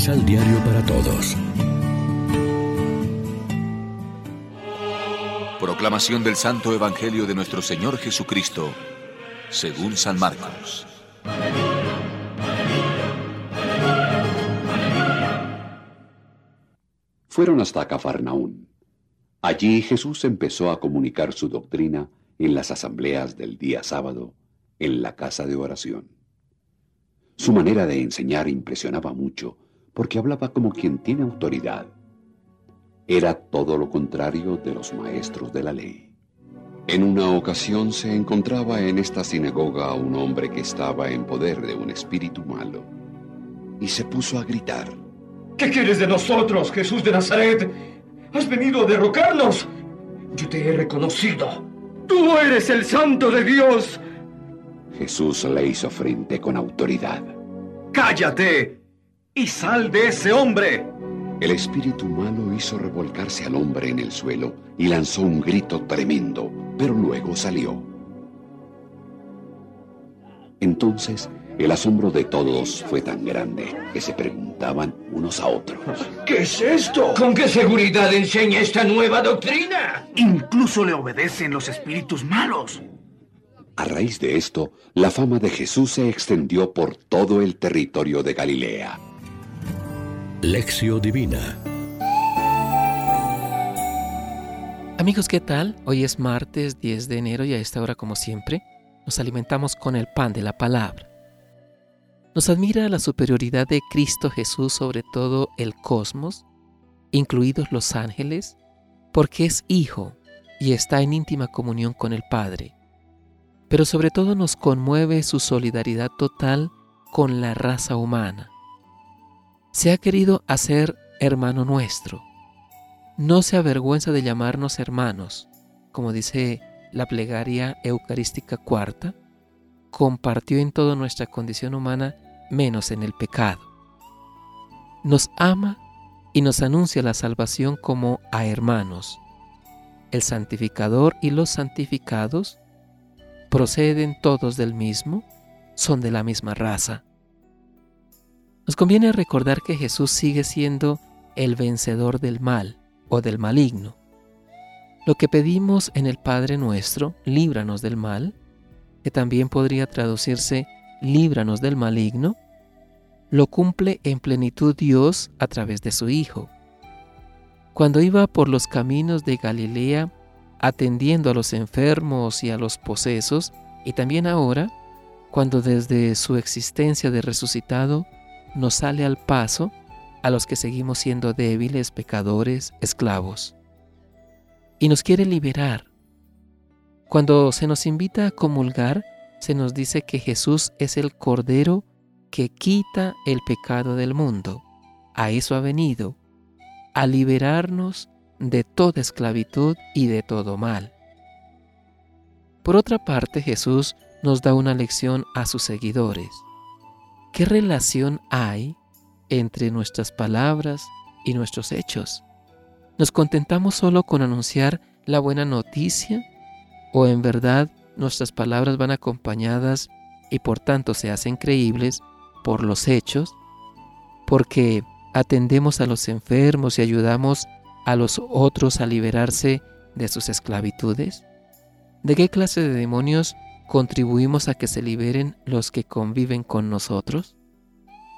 Misal Diario para Todos. Proclamación del Santo Evangelio de nuestro Señor Jesucristo, según San Marcos. Fueron hasta Cafarnaún. Allí Jesús empezó a comunicar su doctrina en las asambleas del día sábado, en la casa de oración. Su manera de enseñar impresionaba mucho, porque hablaba como quien tiene autoridad. Era todo lo contrario de los maestros de la ley. En una ocasión se encontraba en esta sinagoga un hombre que estaba en poder de un espíritu malo, y se puso a gritar. ¿Qué quieres de nosotros, Jesús de Nazaret? ¿Has venido a derrocarnos? Yo te he reconocido. Tú eres el santo de Dios. Jesús le hizo frente con autoridad. ¡Cállate! Y sal de ese hombre. El espíritu malo hizo revolcarse al hombre en el suelo y lanzó un grito tremendo, pero luego salió. Entonces el asombro de todos fue tan grande que se preguntaban unos a otros. ¿Qué es esto? ¿Con qué seguridad enseña esta nueva doctrina? Incluso le obedecen los espíritus malos. A raíz de esto, la fama de Jesús se extendió por todo el territorio de Galilea. Lección Divina Amigos, ¿qué tal? Hoy es martes 10 de enero y a esta hora, como siempre, nos alimentamos con el pan de la palabra. Nos admira la superioridad de Cristo Jesús sobre todo el cosmos, incluidos los ángeles, porque es Hijo y está en íntima comunión con el Padre. Pero sobre todo nos conmueve su solidaridad total con la raza humana. Se ha querido hacer hermano nuestro. No se avergüenza de llamarnos hermanos, como dice la plegaria eucarística cuarta, compartió en toda nuestra condición humana menos en el pecado. Nos ama y nos anuncia la salvación como a hermanos. El santificador y los santificados proceden todos del mismo, son de la misma raza. Nos conviene recordar que Jesús sigue siendo el vencedor del mal o del maligno. Lo que pedimos en el Padre nuestro, líbranos del mal, que también podría traducirse líbranos del maligno, lo cumple en plenitud Dios a través de su Hijo. Cuando iba por los caminos de Galilea, atendiendo a los enfermos y a los posesos, y también ahora, cuando desde su existencia de resucitado nos sale al paso a los que seguimos siendo débiles, pecadores, esclavos. Y nos quiere liberar. Cuando se nos invita a comulgar, se nos dice que Jesús es el Cordero que quita el pecado del mundo. A eso ha venido, a liberarnos de toda esclavitud y de todo mal. Por otra parte, Jesús nos da una lección a sus seguidores. ¿Qué relación hay entre nuestras palabras y nuestros hechos? ¿Nos contentamos solo con anunciar la buena noticia o en verdad nuestras palabras van acompañadas y por tanto se hacen creíbles por los hechos, porque atendemos a los enfermos y ayudamos a los otros a liberarse de sus esclavitudes? ¿De qué clase de demonios contribuimos a que se liberen los que conviven con nosotros?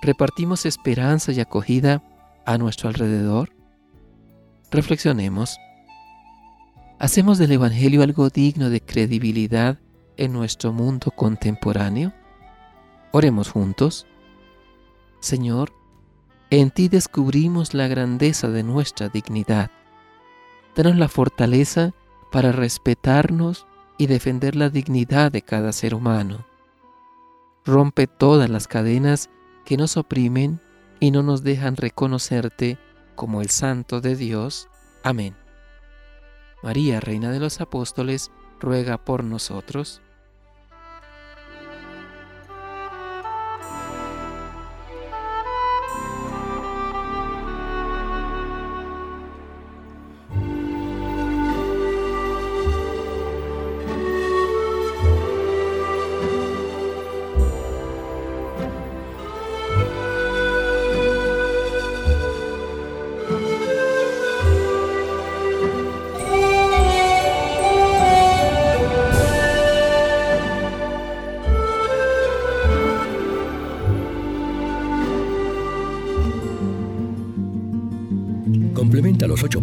¿Repartimos esperanza y acogida a nuestro alrededor? Reflexionemos. ¿Hacemos del Evangelio algo digno de credibilidad en nuestro mundo contemporáneo? Oremos juntos. Señor, en ti descubrimos la grandeza de nuestra dignidad. Danos la fortaleza para respetarnos y defender la dignidad de cada ser humano. Rompe todas las cadenas que nos oprimen y no nos dejan reconocerte como el Santo de Dios. Amén. María, Reina de los Apóstoles, ruega por nosotros.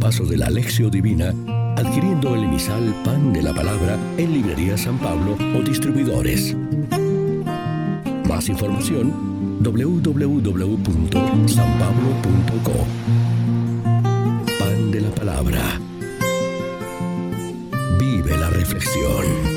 Pasos de la Alexio Divina adquiriendo el emisal Pan de la Palabra en Librería San Pablo o distribuidores. Más información www.sanpablo.co Pan de la Palabra. Vive la reflexión.